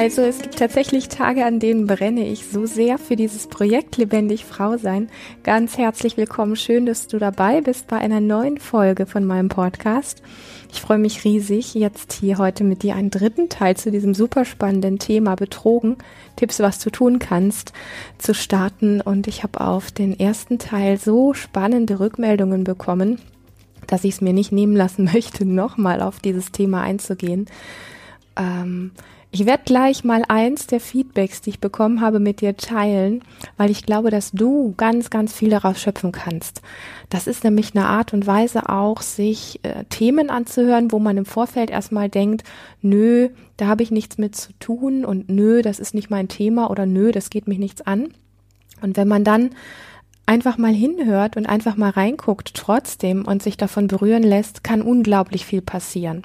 Also es gibt tatsächlich Tage, an denen brenne ich so sehr für dieses Projekt Lebendig Frau sein. Ganz herzlich willkommen, schön, dass du dabei bist bei einer neuen Folge von meinem Podcast. Ich freue mich riesig, jetzt hier heute mit dir einen dritten Teil zu diesem super spannenden Thema Betrogen, Tipps, was du tun kannst, zu starten. Und ich habe auf den ersten Teil so spannende Rückmeldungen bekommen, dass ich es mir nicht nehmen lassen möchte, nochmal auf dieses Thema einzugehen. Ähm, ich werde gleich mal eins der Feedbacks, die ich bekommen habe, mit dir teilen, weil ich glaube, dass du ganz, ganz viel daraus schöpfen kannst. Das ist nämlich eine Art und Weise auch, sich äh, Themen anzuhören, wo man im Vorfeld erstmal denkt, nö, da habe ich nichts mit zu tun und nö, das ist nicht mein Thema oder nö, das geht mich nichts an. Und wenn man dann einfach mal hinhört und einfach mal reinguckt trotzdem und sich davon berühren lässt, kann unglaublich viel passieren.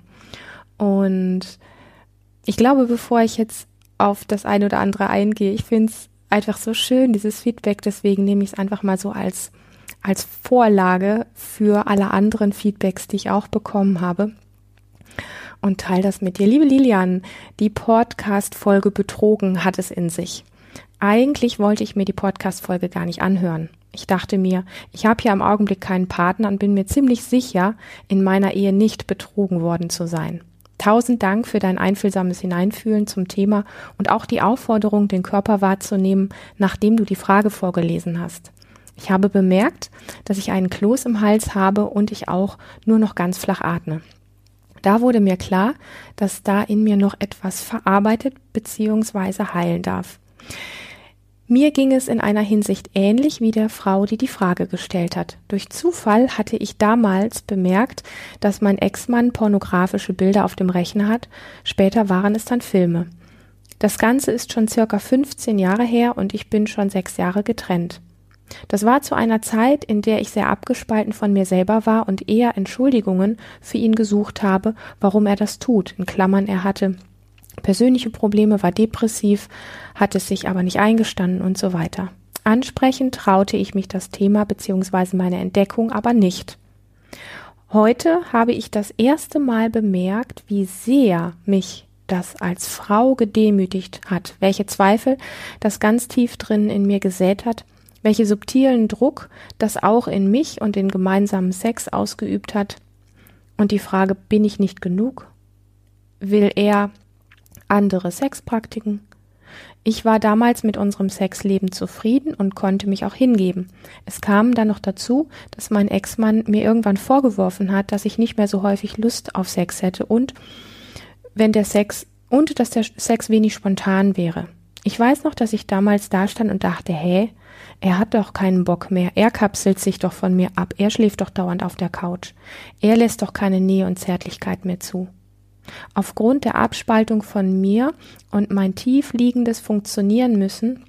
Und ich glaube, bevor ich jetzt auf das eine oder andere eingehe, ich finde es einfach so schön, dieses Feedback, deswegen nehme ich es einfach mal so als, als Vorlage für alle anderen Feedbacks, die ich auch bekommen habe. Und teile das mit dir. Liebe Lilian, die Podcast-Folge Betrogen hat es in sich. Eigentlich wollte ich mir die Podcast-Folge gar nicht anhören. Ich dachte mir, ich habe ja im Augenblick keinen Partner und bin mir ziemlich sicher, in meiner Ehe nicht betrogen worden zu sein. Tausend Dank für dein einfühlsames Hineinfühlen zum Thema und auch die Aufforderung, den Körper wahrzunehmen, nachdem du die Frage vorgelesen hast. Ich habe bemerkt, dass ich einen Kloß im Hals habe und ich auch nur noch ganz flach atme. Da wurde mir klar, dass da in mir noch etwas verarbeitet bzw. heilen darf. Mir ging es in einer Hinsicht ähnlich wie der Frau, die die Frage gestellt hat. Durch Zufall hatte ich damals bemerkt, dass mein Ex-Mann pornografische Bilder auf dem Rechner hat, später waren es dann Filme. Das Ganze ist schon circa 15 Jahre her und ich bin schon sechs Jahre getrennt. Das war zu einer Zeit, in der ich sehr abgespalten von mir selber war und eher Entschuldigungen für ihn gesucht habe, warum er das tut. In Klammern, er hatte persönliche Probleme, war depressiv, hat es sich aber nicht eingestanden und so weiter. Ansprechend traute ich mich das Thema bzw. meine Entdeckung aber nicht. Heute habe ich das erste Mal bemerkt, wie sehr mich das als Frau gedemütigt hat, welche Zweifel das ganz tief drin in mir gesät hat, welche subtilen Druck das auch in mich und den gemeinsamen Sex ausgeübt hat. Und die Frage, bin ich nicht genug? Will er andere Sexpraktiken. Ich war damals mit unserem Sexleben zufrieden und konnte mich auch hingeben. Es kam dann noch dazu, dass mein Ex-Mann mir irgendwann vorgeworfen hat, dass ich nicht mehr so häufig Lust auf Sex hätte und wenn der Sex und dass der Sex wenig spontan wäre. Ich weiß noch, dass ich damals da stand und dachte, hä, er hat doch keinen Bock mehr, er kapselt sich doch von mir ab, er schläft doch dauernd auf der Couch, er lässt doch keine Nähe und Zärtlichkeit mehr zu. Aufgrund der Abspaltung von mir und mein tief liegendes Funktionieren müssen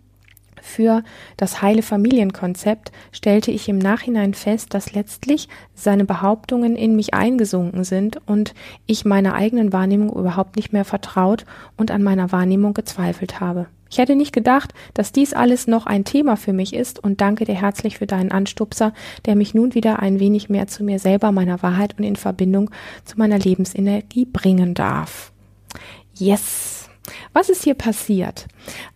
für das heile Familienkonzept stellte ich im Nachhinein fest, dass letztlich seine Behauptungen in mich eingesunken sind und ich meiner eigenen Wahrnehmung überhaupt nicht mehr vertraut und an meiner Wahrnehmung gezweifelt habe. Ich hätte nicht gedacht, dass dies alles noch ein Thema für mich ist und danke dir herzlich für deinen Anstupser, der mich nun wieder ein wenig mehr zu mir selber, meiner Wahrheit und in Verbindung zu meiner Lebensenergie bringen darf. Yes! Was ist hier passiert?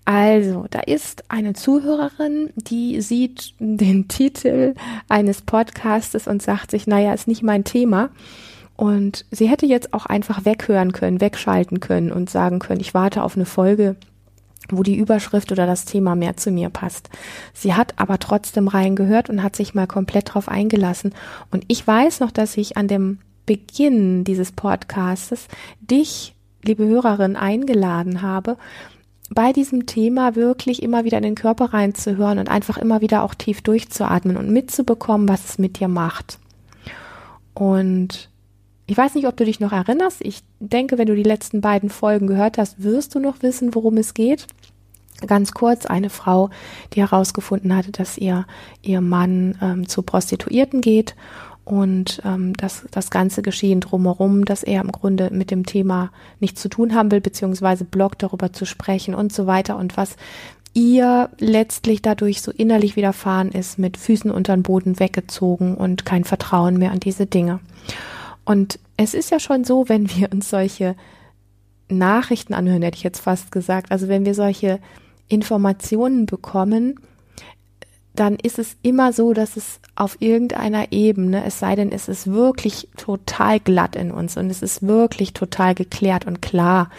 Also, da ist eine Zuhörerin, die sieht den Titel eines Podcastes und sagt sich, naja, ist nicht mein Thema. Und sie hätte jetzt auch einfach weghören können, wegschalten können und sagen können, ich warte auf eine Folge, wo die Überschrift oder das Thema mehr zu mir passt. Sie hat aber trotzdem reingehört und hat sich mal komplett drauf eingelassen. Und ich weiß noch, dass ich an dem Beginn dieses Podcastes dich, liebe Hörerin, eingeladen habe, bei diesem Thema wirklich immer wieder in den Körper reinzuhören und einfach immer wieder auch tief durchzuatmen und mitzubekommen, was es mit dir macht. Und ich weiß nicht, ob du dich noch erinnerst. Ich denke, wenn du die letzten beiden Folgen gehört hast, wirst du noch wissen, worum es geht. Ganz kurz, eine Frau, die herausgefunden hatte, dass ihr, ihr Mann ähm, zu Prostituierten geht und ähm, dass das ganze Geschehen drumherum, dass er im Grunde mit dem Thema nichts zu tun haben will, beziehungsweise blockt darüber zu sprechen und so weiter und was ihr letztlich dadurch so innerlich widerfahren ist, mit Füßen unter den Boden weggezogen und kein Vertrauen mehr an diese Dinge. Und es ist ja schon so, wenn wir uns solche Nachrichten anhören, hätte ich jetzt fast gesagt. Also wenn wir solche Informationen bekommen, dann ist es immer so, dass es auf irgendeiner Ebene, es sei denn, es ist wirklich total glatt in uns und es ist wirklich total geklärt und klar,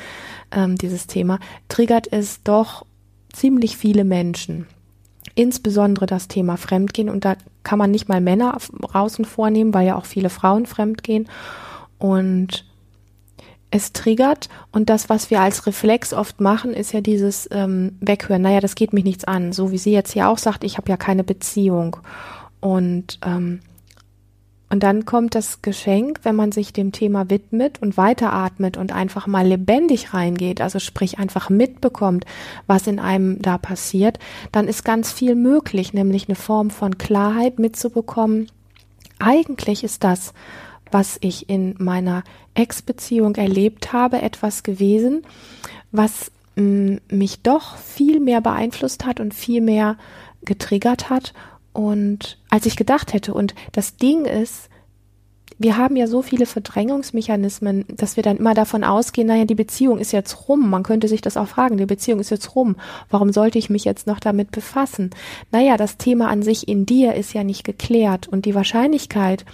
ähm, dieses Thema, triggert es doch ziemlich viele Menschen. Insbesondere das Thema Fremdgehen und da kann man nicht mal Männer draußen vornehmen, weil ja auch viele Frauen fremdgehen und es triggert und das, was wir als Reflex oft machen, ist ja dieses ähm, Weghören. Naja, das geht mich nichts an. So wie sie jetzt ja auch sagt, ich habe ja keine Beziehung. Und, ähm, und dann kommt das Geschenk, wenn man sich dem Thema widmet und weiteratmet und einfach mal lebendig reingeht, also sprich einfach mitbekommt, was in einem da passiert, dann ist ganz viel möglich, nämlich eine Form von Klarheit mitzubekommen. Eigentlich ist das, was ich in meiner Ex-Beziehung erlebt habe, etwas gewesen, was mm, mich doch viel mehr beeinflusst hat und viel mehr getriggert hat und als ich gedacht hätte. Und das Ding ist, wir haben ja so viele Verdrängungsmechanismen, dass wir dann immer davon ausgehen, naja, die Beziehung ist jetzt rum. Man könnte sich das auch fragen, die Beziehung ist jetzt rum. Warum sollte ich mich jetzt noch damit befassen? Naja, das Thema an sich in dir ist ja nicht geklärt und die Wahrscheinlichkeit,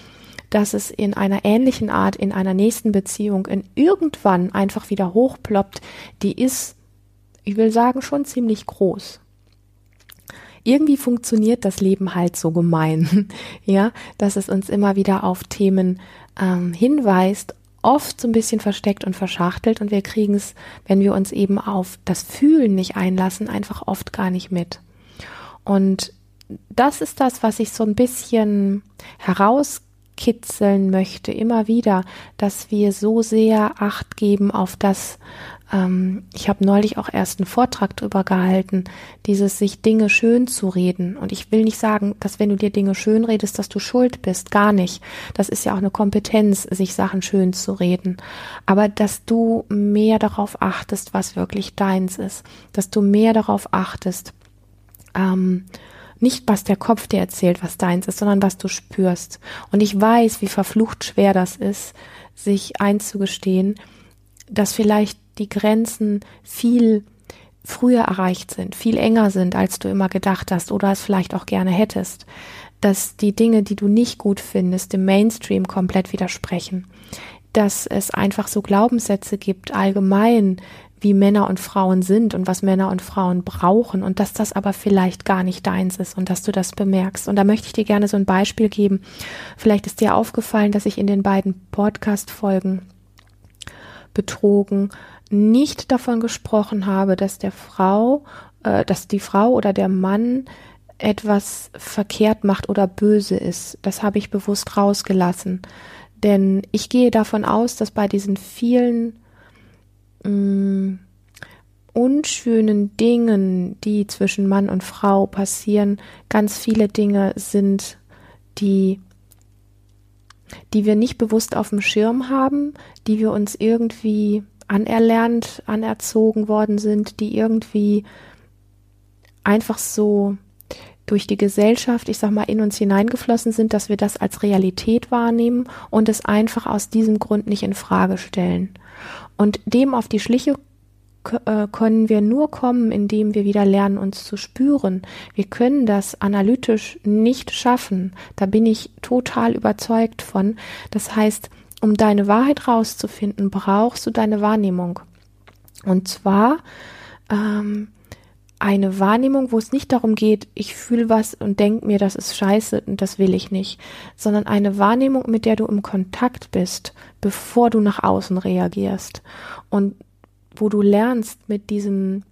dass es in einer ähnlichen Art in einer nächsten Beziehung in irgendwann einfach wieder hochploppt, die ist, ich will sagen, schon ziemlich groß. Irgendwie funktioniert das Leben halt so gemein, ja, dass es uns immer wieder auf Themen ähm, hinweist, oft so ein bisschen versteckt und verschachtelt und wir kriegen es, wenn wir uns eben auf das Fühlen nicht einlassen, einfach oft gar nicht mit. Und das ist das, was ich so ein bisschen heraus kitzeln möchte, immer wieder, dass wir so sehr Acht geben auf das, ähm, ich habe neulich auch erst einen Vortrag drüber gehalten, dieses sich Dinge schön zu reden. Und ich will nicht sagen, dass wenn du dir Dinge schön redest, dass du schuld bist, gar nicht. Das ist ja auch eine Kompetenz, sich Sachen schön zu reden. Aber dass du mehr darauf achtest, was wirklich deins ist, dass du mehr darauf achtest, ähm, nicht, was der Kopf dir erzählt, was deins ist, sondern was du spürst. Und ich weiß, wie verflucht schwer das ist, sich einzugestehen, dass vielleicht die Grenzen viel früher erreicht sind, viel enger sind, als du immer gedacht hast oder es vielleicht auch gerne hättest, dass die Dinge, die du nicht gut findest, dem Mainstream komplett widersprechen, dass es einfach so Glaubenssätze gibt, allgemein, wie Männer und Frauen sind und was Männer und Frauen brauchen und dass das aber vielleicht gar nicht deins ist und dass du das bemerkst. Und da möchte ich dir gerne so ein Beispiel geben. Vielleicht ist dir aufgefallen, dass ich in den beiden Podcast-Folgen betrogen nicht davon gesprochen habe, dass der Frau, äh, dass die Frau oder der Mann etwas verkehrt macht oder böse ist. Das habe ich bewusst rausgelassen. Denn ich gehe davon aus, dass bei diesen vielen mh, mm, unschönen Dingen, die zwischen Mann und Frau passieren, ganz viele Dinge sind, die die wir nicht bewusst auf dem Schirm haben, die wir uns irgendwie anerlernt, anerzogen worden sind, die irgendwie einfach so durch die Gesellschaft, ich sag mal, in uns hineingeflossen sind, dass wir das als Realität wahrnehmen und es einfach aus diesem Grund nicht in Frage stellen. Und dem auf die Schliche äh, können wir nur kommen, indem wir wieder lernen, uns zu spüren. Wir können das analytisch nicht schaffen. Da bin ich total überzeugt von. Das heißt, um deine Wahrheit rauszufinden, brauchst du deine Wahrnehmung. Und zwar ähm, eine Wahrnehmung, wo es nicht darum geht, ich fühle was und denke mir, das ist scheiße und das will ich nicht, sondern eine Wahrnehmung, mit der du im Kontakt bist, bevor du nach außen reagierst. Und wo du lernst, mit diesen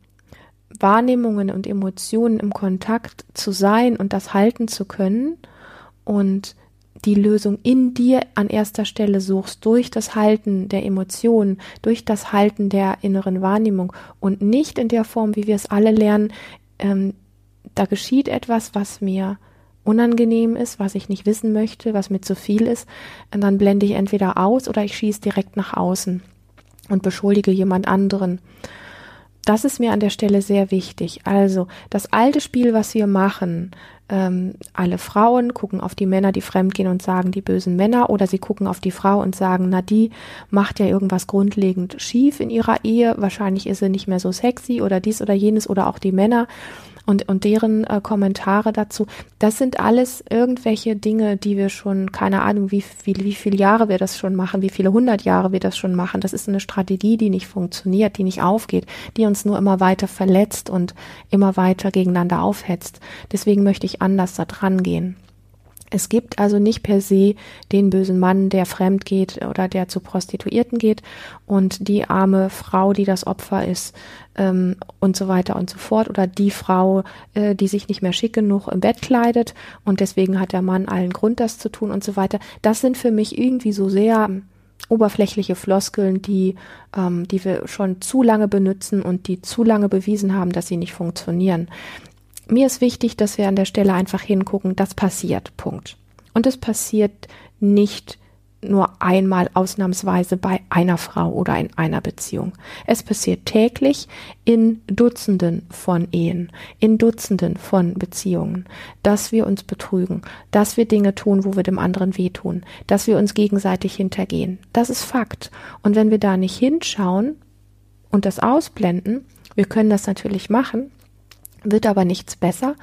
Wahrnehmungen und Emotionen im Kontakt zu sein und das halten zu können und die Lösung in dir an erster Stelle suchst, durch das Halten der Emotionen, durch das Halten der inneren Wahrnehmung und nicht in der Form, wie wir es alle lernen, ähm, da geschieht etwas, was mir unangenehm ist, was ich nicht wissen möchte, was mir zu viel ist, und dann blende ich entweder aus oder ich schieße direkt nach außen und beschuldige jemand anderen. Das ist mir an der Stelle sehr wichtig. Also das alte Spiel, was wir machen, ähm, alle Frauen gucken auf die Männer, die fremdgehen und sagen, die bösen Männer, oder sie gucken auf die Frau und sagen, na, die macht ja irgendwas grundlegend schief in ihrer Ehe, wahrscheinlich ist sie nicht mehr so sexy oder dies oder jenes oder auch die Männer und, und deren äh, Kommentare dazu. Das sind alles irgendwelche Dinge, die wir schon, keine Ahnung, wie viel, wie viele Jahre wir das schon machen, wie viele hundert Jahre wir das schon machen. Das ist eine Strategie, die nicht funktioniert, die nicht aufgeht, die uns nur immer weiter verletzt und immer weiter gegeneinander aufhetzt. Deswegen möchte ich anders da dran gehen. Es gibt also nicht per se den bösen Mann, der fremd geht oder der zu Prostituierten geht und die arme Frau, die das Opfer ist ähm, und so weiter und so fort oder die Frau, äh, die sich nicht mehr schick genug im Bett kleidet und deswegen hat der Mann allen Grund, das zu tun und so weiter. Das sind für mich irgendwie so sehr oberflächliche Floskeln, die, ähm, die wir schon zu lange benutzen und die zu lange bewiesen haben, dass sie nicht funktionieren mir ist wichtig, dass wir an der Stelle einfach hingucken, das passiert, Punkt. Und es passiert nicht nur einmal ausnahmsweise bei einer Frau oder in einer Beziehung. Es passiert täglich in Dutzenden von Ehen, in Dutzenden von Beziehungen, dass wir uns betrügen, dass wir Dinge tun, wo wir dem anderen wehtun, dass wir uns gegenseitig hintergehen. Das ist Fakt. Und wenn wir da nicht hinschauen und das ausblenden, wir können das natürlich machen, wird aber nichts besser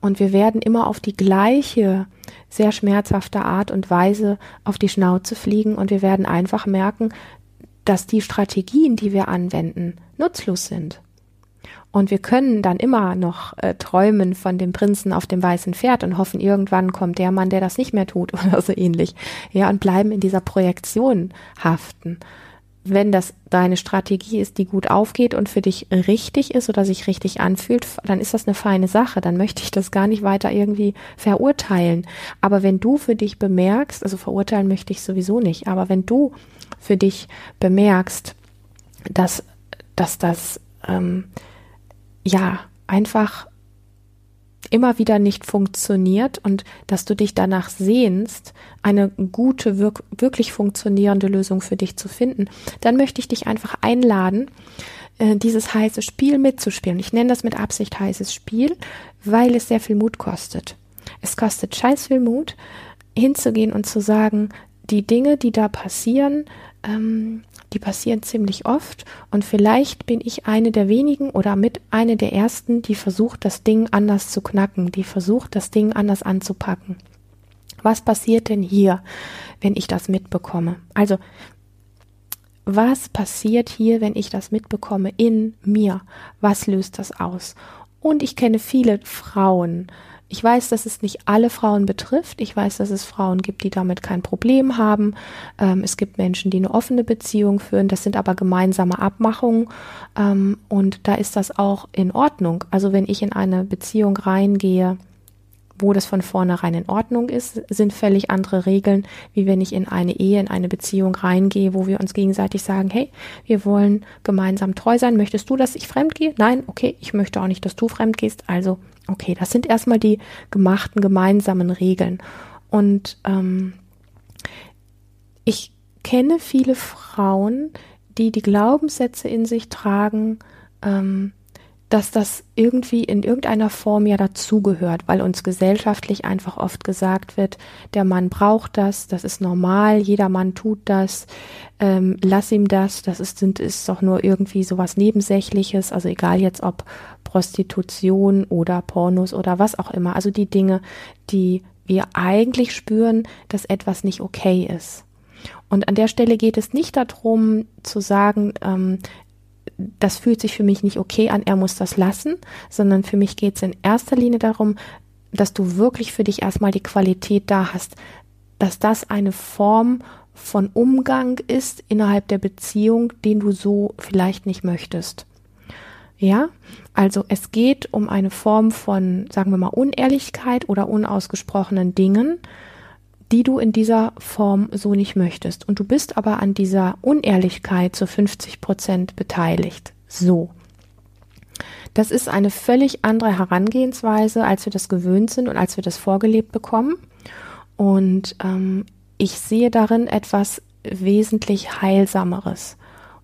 und wir werden immer auf die gleiche sehr schmerzhafte Art und Weise auf die Schnauze fliegen und wir werden einfach merken, dass die Strategien, die wir anwenden, nutzlos sind. Und wir können dann immer noch äh, träumen von dem Prinzen auf dem weißen Pferd und hoffen, irgendwann kommt der Mann, der das nicht mehr tut oder so ähnlich. Ja, und bleiben in dieser Projektion haften wenn das deine Strategie ist, die gut aufgeht und für dich richtig ist oder sich richtig anfühlt, dann ist das eine feine Sache. Dann möchte ich das gar nicht weiter irgendwie verurteilen. Aber wenn du für dich bemerkst, also verurteilen möchte ich sowieso nicht, aber wenn du für dich bemerkst, dass, dass das ähm, ja einfach immer wieder nicht funktioniert und dass du dich danach sehnst, eine gute, wirk wirklich funktionierende Lösung für dich zu finden, dann möchte ich dich einfach einladen, äh, dieses heiße Spiel mitzuspielen. Ich nenne das mit Absicht heißes Spiel, weil es sehr viel Mut kostet. Es kostet scheiß viel Mut, hinzugehen und zu sagen, die Dinge, die da passieren, ähm, die passieren ziemlich oft und vielleicht bin ich eine der wenigen oder mit eine der ersten, die versucht, das Ding anders zu knacken, die versucht, das Ding anders anzupacken. Was passiert denn hier, wenn ich das mitbekomme? Also, was passiert hier, wenn ich das mitbekomme in mir? Was löst das aus? Und ich kenne viele Frauen, ich weiß, dass es nicht alle Frauen betrifft. Ich weiß, dass es Frauen gibt, die damit kein Problem haben. Ähm, es gibt Menschen, die eine offene Beziehung führen. Das sind aber gemeinsame Abmachungen. Ähm, und da ist das auch in Ordnung. Also wenn ich in eine Beziehung reingehe, wo das von vornherein in Ordnung ist, sind völlig andere Regeln, wie wenn ich in eine Ehe, in eine Beziehung reingehe, wo wir uns gegenseitig sagen, hey, wir wollen gemeinsam treu sein. Möchtest du, dass ich fremd gehe? Nein, okay, ich möchte auch nicht, dass du fremd gehst. Also Okay, das sind erstmal die gemachten gemeinsamen Regeln. Und ähm, ich kenne viele Frauen, die die Glaubenssätze in sich tragen, ähm, dass das irgendwie in irgendeiner Form ja dazugehört, weil uns gesellschaftlich einfach oft gesagt wird, der Mann braucht das, das ist normal, jeder Mann tut das, ähm, lass ihm das, das ist, sind, ist doch nur irgendwie sowas Nebensächliches, also egal jetzt ob Prostitution oder Pornos oder was auch immer, also die Dinge, die wir eigentlich spüren, dass etwas nicht okay ist. Und an der Stelle geht es nicht darum zu sagen, ähm, das fühlt sich für mich nicht okay an, er muss das lassen, sondern für mich geht es in erster Linie darum, dass du wirklich für dich erstmal die Qualität da hast, dass das eine Form von Umgang ist innerhalb der Beziehung, den du so vielleicht nicht möchtest. Ja, also es geht um eine Form von, sagen wir mal, Unehrlichkeit oder unausgesprochenen Dingen, die du in dieser Form so nicht möchtest. Und du bist aber an dieser Unehrlichkeit zu 50 Prozent beteiligt. So. Das ist eine völlig andere Herangehensweise, als wir das gewöhnt sind und als wir das vorgelebt bekommen. Und ähm, ich sehe darin etwas wesentlich Heilsameres.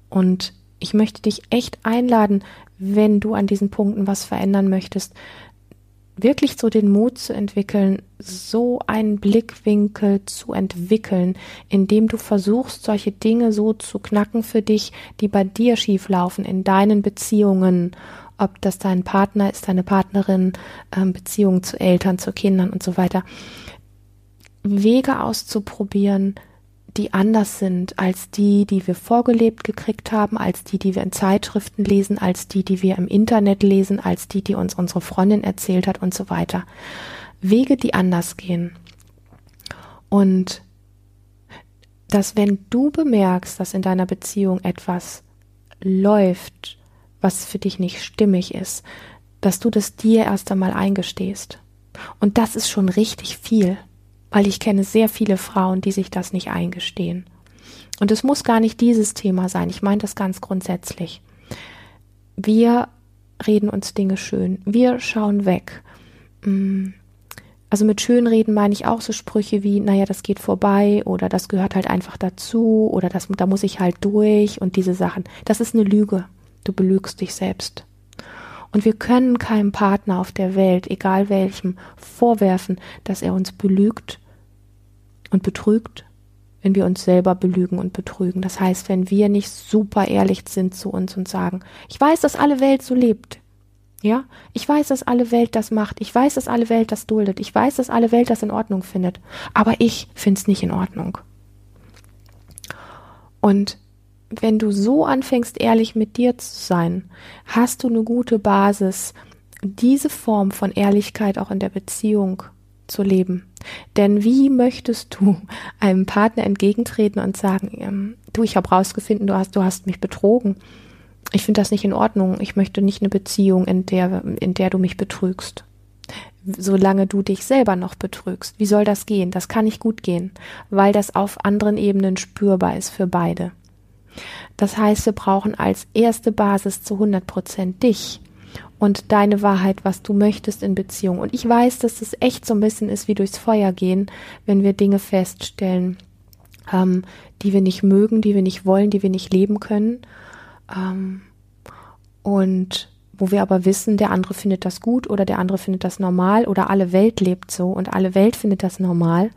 Und ich möchte dich echt einladen, wenn du an diesen Punkten was verändern möchtest, wirklich so den Mut zu entwickeln, so einen Blickwinkel zu entwickeln, indem du versuchst, solche Dinge so zu knacken für dich, die bei dir schieflaufen, in deinen Beziehungen, ob das dein Partner ist, deine Partnerin, ähm, Beziehungen zu Eltern, zu Kindern und so weiter. Wege auszuprobieren, die anders sind als die, die wir vorgelebt gekriegt haben, als die, die wir in Zeitschriften lesen, als die, die wir im Internet lesen, als die, die uns unsere Freundin erzählt hat und so weiter. Wege, die anders gehen. Und dass wenn du bemerkst, dass in deiner Beziehung etwas läuft, was für dich nicht stimmig ist, dass du das dir erst einmal eingestehst. Und das ist schon richtig viel weil ich kenne sehr viele Frauen, die sich das nicht eingestehen. Und es muss gar nicht dieses Thema sein, ich meine das ganz grundsätzlich. Wir reden uns Dinge schön, wir schauen weg. Mm. Also mit Schönreden meine ich auch so Sprüche wie, naja, das geht vorbei oder das gehört halt einfach dazu oder das, da muss ich halt durch und diese Sachen. Das ist eine Lüge. Du belügst dich selbst. Und wir können keinem Partner auf der Welt, egal welchem, vorwerfen, dass er uns belügt und betrügt, wenn wir uns selber belügen und betrügen. Das heißt, wenn wir nicht super ehrlich sind zu uns und sagen, ich weiß, dass alle Welt so lebt. Ja, ich weiß, dass alle Welt das macht. Ich weiß, dass alle Welt das duldet. Ich weiß, dass alle Welt das in Ordnung findet. Aber ich finde es nicht in Ordnung. Und wenn du so anfängst, ehrlich mit dir zu sein, hast du eine gute Basis, diese Form von Ehrlichkeit auch in der Beziehung zu leben. Denn wie möchtest du einem Partner entgegentreten und sagen, ähm, du, ich habe rausgefunden, du hast, du hast mich betrogen. Ich finde das nicht in Ordnung. Ich möchte nicht eine Beziehung, in der, in der du mich betrügst. Solange du dich selber noch betrügst. Wie soll das gehen? Das kann nicht gut gehen, weil das auf anderen Ebenen spürbar ist für beide. Das heißt, wir brauchen als erste Basis zu 100 Prozent dich und deine Wahrheit, was du möchtest in Beziehung. Und ich weiß, dass es echt so ein bisschen ist wie durchs Feuer gehen, wenn wir Dinge feststellen, ähm, die wir nicht mögen, die wir nicht wollen, die wir nicht leben können. Ähm, und wo wir aber wissen, der andere findet das gut oder der andere findet das normal oder alle Welt lebt so und alle Welt findet das normal.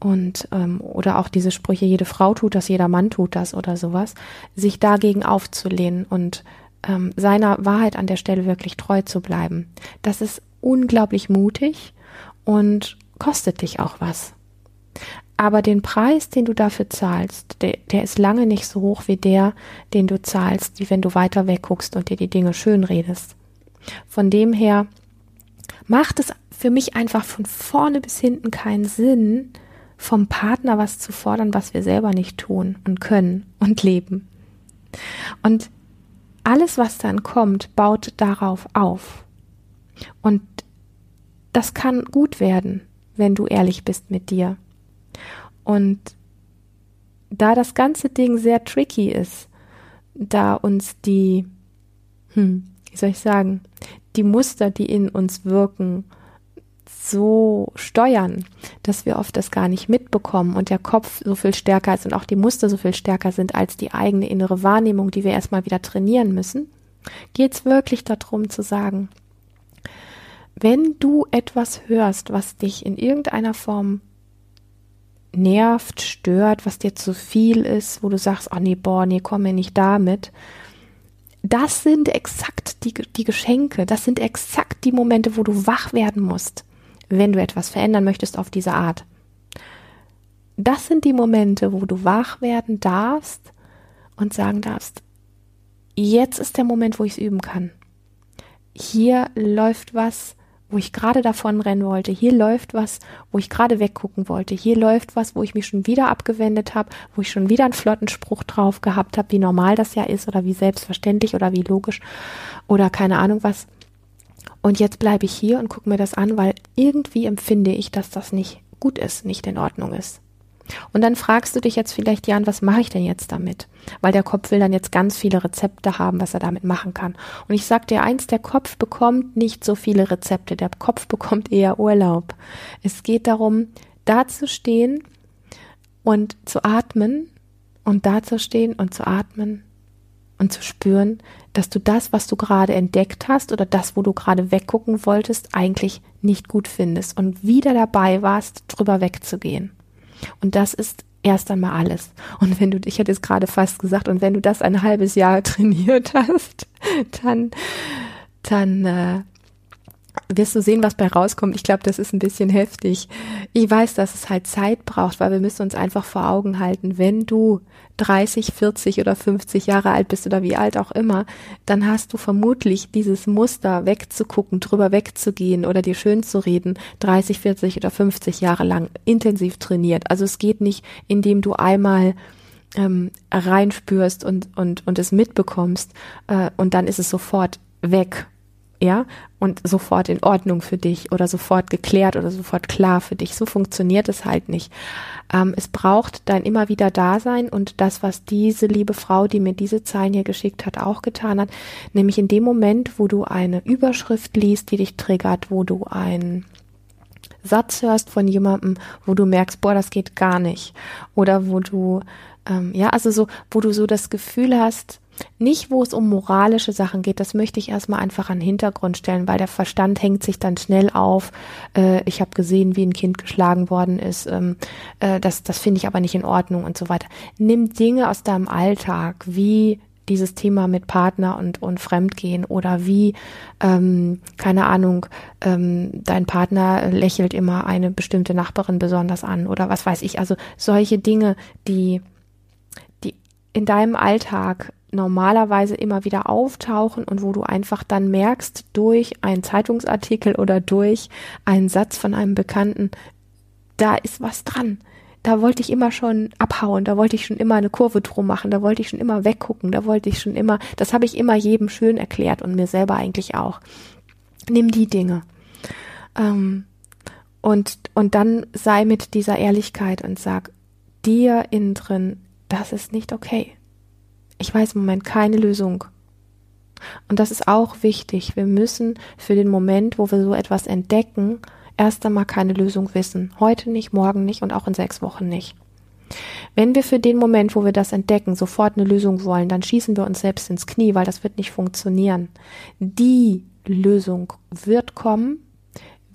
Und ähm, oder auch diese Sprüche, jede Frau tut das, jeder Mann tut das oder sowas, sich dagegen aufzulehnen und ähm, seiner Wahrheit an der Stelle wirklich treu zu bleiben. Das ist unglaublich mutig und kostet dich auch was. Aber den Preis, den du dafür zahlst, der, der ist lange nicht so hoch wie der, den du zahlst, wie wenn du weiter wegguckst und dir die Dinge schön redest. Von dem her macht es für mich einfach von vorne bis hinten keinen Sinn, vom Partner was zu fordern, was wir selber nicht tun und können und leben. Und alles, was dann kommt, baut darauf auf. Und das kann gut werden, wenn du ehrlich bist mit dir. Und da das ganze Ding sehr tricky ist, da uns die, hm, wie soll ich sagen, die Muster, die in uns wirken, so steuern, dass wir oft das gar nicht mitbekommen und der Kopf so viel stärker ist und auch die Muster so viel stärker sind als die eigene innere Wahrnehmung, die wir erstmal wieder trainieren müssen, geht es wirklich darum zu sagen, wenn du etwas hörst, was dich in irgendeiner Form nervt, stört, was dir zu viel ist, wo du sagst, oh nee, boah, nee, komm mir nicht damit, das sind exakt die, die Geschenke, das sind exakt die Momente, wo du wach werden musst wenn du etwas verändern möchtest auf diese Art. Das sind die Momente, wo du wach werden darfst und sagen darfst, jetzt ist der Moment, wo ich es üben kann. Hier läuft was, wo ich gerade davon rennen wollte. Hier läuft was, wo ich gerade weggucken wollte. Hier läuft was, wo ich mich schon wieder abgewendet habe, wo ich schon wieder einen flotten Spruch drauf gehabt habe, wie normal das ja ist oder wie selbstverständlich oder wie logisch oder keine Ahnung was. Und jetzt bleibe ich hier und gucke mir das an, weil irgendwie empfinde ich, dass das nicht gut ist, nicht in Ordnung ist. Und dann fragst du dich jetzt vielleicht, Jan, was mache ich denn jetzt damit? Weil der Kopf will dann jetzt ganz viele Rezepte haben, was er damit machen kann. Und ich sag dir eins, der Kopf bekommt nicht so viele Rezepte, der Kopf bekommt eher Urlaub. Es geht darum, da zu stehen und zu atmen und da zu stehen und zu atmen und zu spüren, dass du das, was du gerade entdeckt hast oder das, wo du gerade weggucken wolltest, eigentlich nicht gut findest und wieder dabei warst, drüber wegzugehen. Und das ist erst einmal alles. Und wenn du, ich hätte es gerade fast gesagt, und wenn du das ein halbes Jahr trainiert hast, dann, dann äh, wirst du sehen, was bei rauskommt. Ich glaube, das ist ein bisschen heftig. Ich weiß, dass es halt Zeit braucht, weil wir müssen uns einfach vor Augen halten, wenn du 30, 40 oder 50 Jahre alt bist oder wie alt auch immer, dann hast du vermutlich dieses Muster wegzugucken, drüber wegzugehen oder dir schön zu reden, 30, 40 oder 50 Jahre lang intensiv trainiert. Also es geht nicht, indem du einmal ähm, reinspürst und, und, und es mitbekommst äh, und dann ist es sofort weg ja, und sofort in Ordnung für dich oder sofort geklärt oder sofort klar für dich. So funktioniert es halt nicht. Ähm, es braucht dein immer wieder Dasein und das, was diese liebe Frau, die mir diese Zeilen hier geschickt hat, auch getan hat, nämlich in dem Moment, wo du eine Überschrift liest, die dich triggert, wo du einen Satz hörst von jemandem, wo du merkst, boah, das geht gar nicht. Oder wo du, ähm, ja, also so, wo du so das Gefühl hast, nicht, wo es um moralische Sachen geht, das möchte ich erstmal einfach an den Hintergrund stellen, weil der Verstand hängt sich dann schnell auf. Äh, ich habe gesehen, wie ein Kind geschlagen worden ist. Ähm, äh, das das finde ich aber nicht in Ordnung und so weiter. Nimm Dinge aus deinem Alltag, wie dieses Thema mit Partner und, und Fremdgehen oder wie, ähm, keine Ahnung, ähm, dein Partner lächelt immer eine bestimmte Nachbarin besonders an oder was weiß ich. Also solche Dinge, die, die in deinem Alltag normalerweise immer wieder auftauchen und wo du einfach dann merkst durch einen Zeitungsartikel oder durch einen Satz von einem Bekannten, da ist was dran. Da wollte ich immer schon abhauen, da wollte ich schon immer eine Kurve drum machen, da wollte ich schon immer weggucken, da wollte ich schon immer, das habe ich immer jedem schön erklärt und mir selber eigentlich auch. Nimm die Dinge. Ähm, und, und dann sei mit dieser Ehrlichkeit und sag dir innen drin, das ist nicht okay ich weiß im Moment keine Lösung. Und das ist auch wichtig. Wir müssen für den Moment, wo wir so etwas entdecken, erst einmal keine Lösung wissen. Heute nicht, morgen nicht und auch in sechs Wochen nicht. Wenn wir für den Moment, wo wir das entdecken, sofort eine Lösung wollen, dann schießen wir uns selbst ins Knie, weil das wird nicht funktionieren. Die Lösung wird kommen,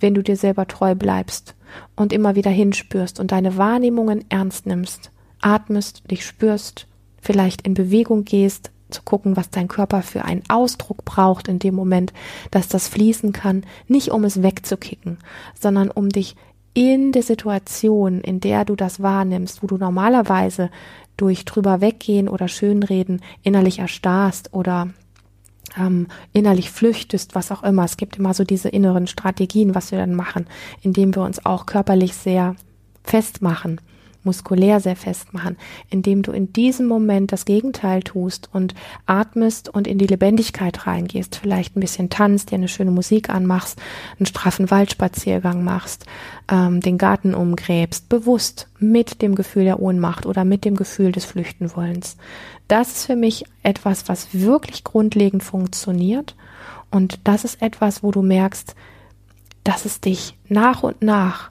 wenn du dir selber treu bleibst und immer wieder hinspürst und deine Wahrnehmungen ernst nimmst, atmest, dich spürst vielleicht in Bewegung gehst, zu gucken, was dein Körper für einen Ausdruck braucht in dem Moment, dass das fließen kann, nicht um es wegzukicken, sondern um dich in der Situation, in der du das wahrnimmst, wo du normalerweise durch drüber weggehen oder schönreden innerlich erstarrst oder ähm, innerlich flüchtest, was auch immer. Es gibt immer so diese inneren Strategien, was wir dann machen, indem wir uns auch körperlich sehr festmachen muskulär sehr festmachen, indem du in diesem Moment das Gegenteil tust und atmest und in die Lebendigkeit reingehst, vielleicht ein bisschen tanzt, dir eine schöne Musik anmachst, einen straffen Waldspaziergang machst, ähm, den Garten umgräbst, bewusst mit dem Gefühl der Ohnmacht oder mit dem Gefühl des Flüchtenwollens. Das ist für mich etwas, was wirklich grundlegend funktioniert und das ist etwas, wo du merkst, dass es dich nach und nach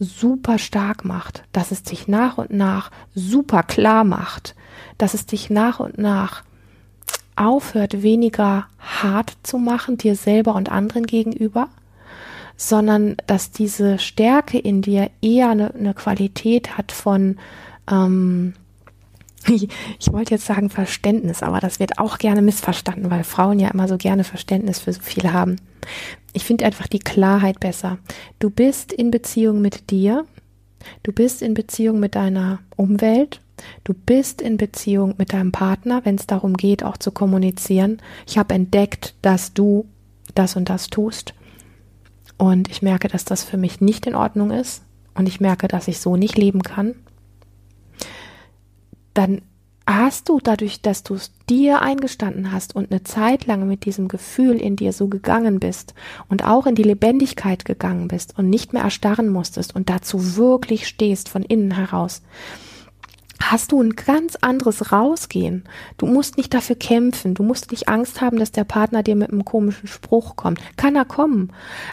super stark macht, dass es dich nach und nach super klar macht, dass es dich nach und nach aufhört, weniger hart zu machen, dir selber und anderen gegenüber, sondern dass diese Stärke in dir eher eine, eine Qualität hat von, ähm, ich, ich wollte jetzt sagen Verständnis, aber das wird auch gerne missverstanden, weil Frauen ja immer so gerne Verständnis für so viel haben ich finde einfach die Klarheit besser. Du bist in Beziehung mit dir, du bist in Beziehung mit deiner Umwelt, du bist in Beziehung mit deinem Partner, wenn es darum geht, auch zu kommunizieren. Ich habe entdeckt, dass du das und das tust und ich merke, dass das für mich nicht in Ordnung ist und ich merke, dass ich so nicht leben kann. Dann hast du dadurch, dass du es dir eingestanden hast und eine Zeit lang mit diesem Gefühl in dir so gegangen bist und auch in die Lebendigkeit gegangen bist und nicht mehr erstarren musstest und dazu wirklich stehst von innen heraus, hast du ein ganz anderes Rausgehen. Du musst nicht dafür kämpfen. Du musst nicht Angst haben, dass der Partner dir mit einem komischen Spruch kommt. Kann er kommen.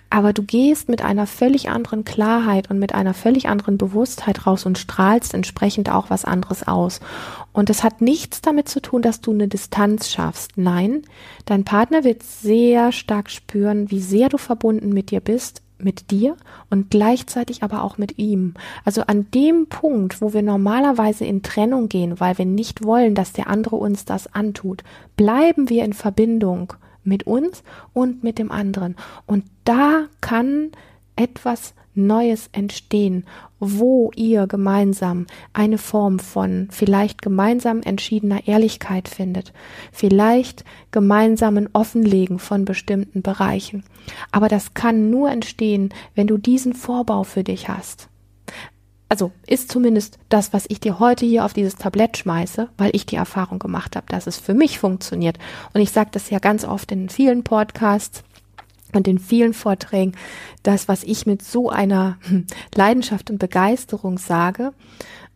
Aber du gehst mit einer völlig anderen Klarheit und mit einer völlig anderen Bewusstheit raus und strahlst entsprechend auch was anderes aus. Und das hat nichts damit zu tun, dass du eine Distanz schaffst. Nein, dein Partner wird sehr stark spüren, wie sehr du verbunden mit dir bist, mit dir und gleichzeitig aber auch mit ihm. Also an dem Punkt, wo wir normalerweise in Trennung gehen, weil wir nicht wollen, dass der andere uns das antut, bleiben wir in Verbindung mit uns und mit dem anderen. Und da kann etwas Neues entstehen, wo ihr gemeinsam eine Form von vielleicht gemeinsam entschiedener Ehrlichkeit findet, vielleicht gemeinsamen Offenlegen von bestimmten Bereichen. Aber das kann nur entstehen, wenn du diesen Vorbau für dich hast. Also ist zumindest das, was ich dir heute hier auf dieses Tablett schmeiße, weil ich die Erfahrung gemacht habe, dass es für mich funktioniert. Und ich sage das ja ganz oft in vielen Podcasts und in vielen Vorträgen, das, was ich mit so einer Leidenschaft und Begeisterung sage,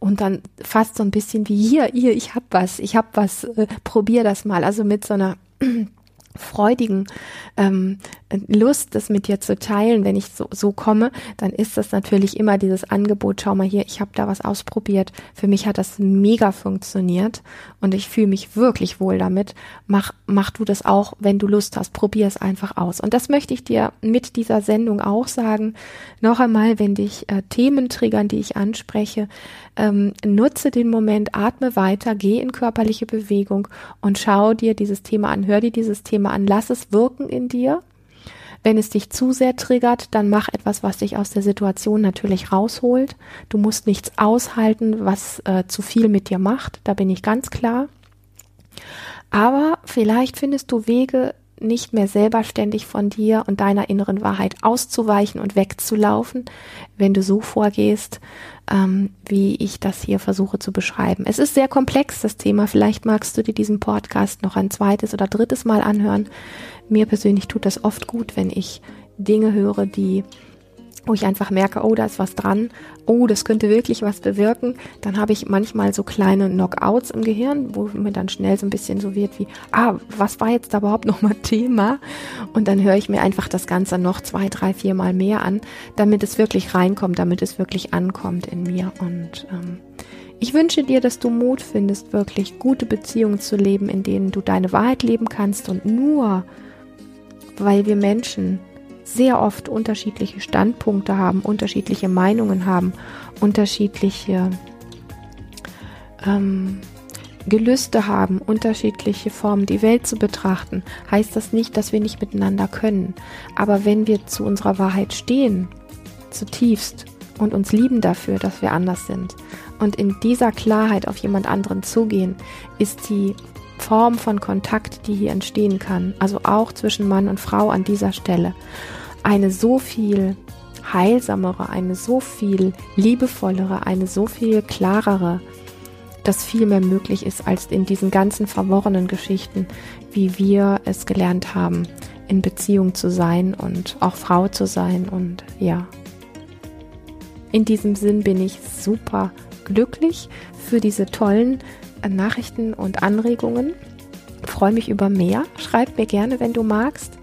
und dann fast so ein bisschen wie hier, hier, ich hab was, ich hab was, äh, probier das mal. Also mit so einer freudigen ähm, Lust, das mit dir zu teilen, wenn ich so, so komme, dann ist das natürlich immer dieses Angebot, schau mal hier, ich habe da was ausprobiert. Für mich hat das mega funktioniert und ich fühle mich wirklich wohl damit. Mach, mach du das auch, wenn du Lust hast. Probier es einfach aus. Und das möchte ich dir mit dieser Sendung auch sagen. Noch einmal, wenn dich äh, Themen triggern, die ich anspreche, ähm, nutze den Moment, atme weiter, geh in körperliche Bewegung und schau dir dieses Thema an, hör dir dieses Thema an, lass es wirken in dir wenn es dich zu sehr triggert, dann mach etwas, was dich aus der Situation natürlich rausholt. Du musst nichts aushalten, was äh, zu viel mit dir macht. Da bin ich ganz klar. Aber vielleicht findest du Wege, nicht mehr selber ständig von dir und deiner inneren Wahrheit auszuweichen und wegzulaufen, wenn du so vorgehst, ähm, wie ich das hier versuche zu beschreiben. Es ist sehr komplex, das Thema. Vielleicht magst du dir diesen Podcast noch ein zweites oder drittes Mal anhören. Mir persönlich tut das oft gut, wenn ich Dinge höre, die wo ich einfach merke, oh, da ist was dran, oh, das könnte wirklich was bewirken, dann habe ich manchmal so kleine Knockouts im Gehirn, wo mir dann schnell so ein bisschen so wird wie, ah, was war jetzt da überhaupt nochmal Thema? Und dann höre ich mir einfach das Ganze noch zwei, drei, vier Mal mehr an, damit es wirklich reinkommt, damit es wirklich ankommt in mir. Und ähm, ich wünsche dir, dass du Mut findest, wirklich gute Beziehungen zu leben, in denen du deine Wahrheit leben kannst und nur weil wir Menschen sehr oft unterschiedliche Standpunkte haben, unterschiedliche Meinungen haben, unterschiedliche ähm, Gelüste haben, unterschiedliche Formen, die Welt zu betrachten, heißt das nicht, dass wir nicht miteinander können. Aber wenn wir zu unserer Wahrheit stehen, zutiefst, und uns lieben dafür, dass wir anders sind, und in dieser Klarheit auf jemand anderen zugehen, ist die Form von Kontakt, die hier entstehen kann, also auch zwischen Mann und Frau an dieser Stelle, eine so viel heilsamere, eine so viel liebevollere, eine so viel klarere, dass viel mehr möglich ist als in diesen ganzen verworrenen Geschichten, wie wir es gelernt haben, in Beziehung zu sein und auch Frau zu sein und ja. In diesem Sinn bin ich super glücklich für diese tollen Nachrichten und Anregungen. freue mich über mehr. Schreib mir gerne, wenn du magst.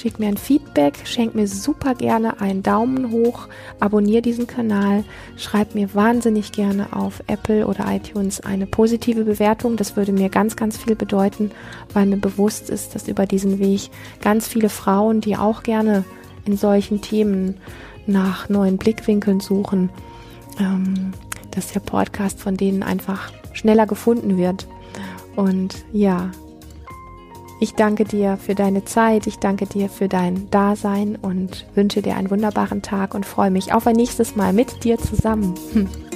Schick mir ein Feedback, schenk mir super gerne einen Daumen hoch, abonniere diesen Kanal, schreib mir wahnsinnig gerne auf Apple oder iTunes eine positive Bewertung. Das würde mir ganz, ganz viel bedeuten, weil mir bewusst ist, dass über diesen Weg ganz viele Frauen, die auch gerne in solchen Themen nach neuen Blickwinkeln suchen, ähm, dass der Podcast von denen einfach schneller gefunden wird. Und ja, ich danke dir für deine Zeit, ich danke dir für dein Dasein und wünsche dir einen wunderbaren Tag und freue mich auf ein nächstes Mal mit dir zusammen. Hm.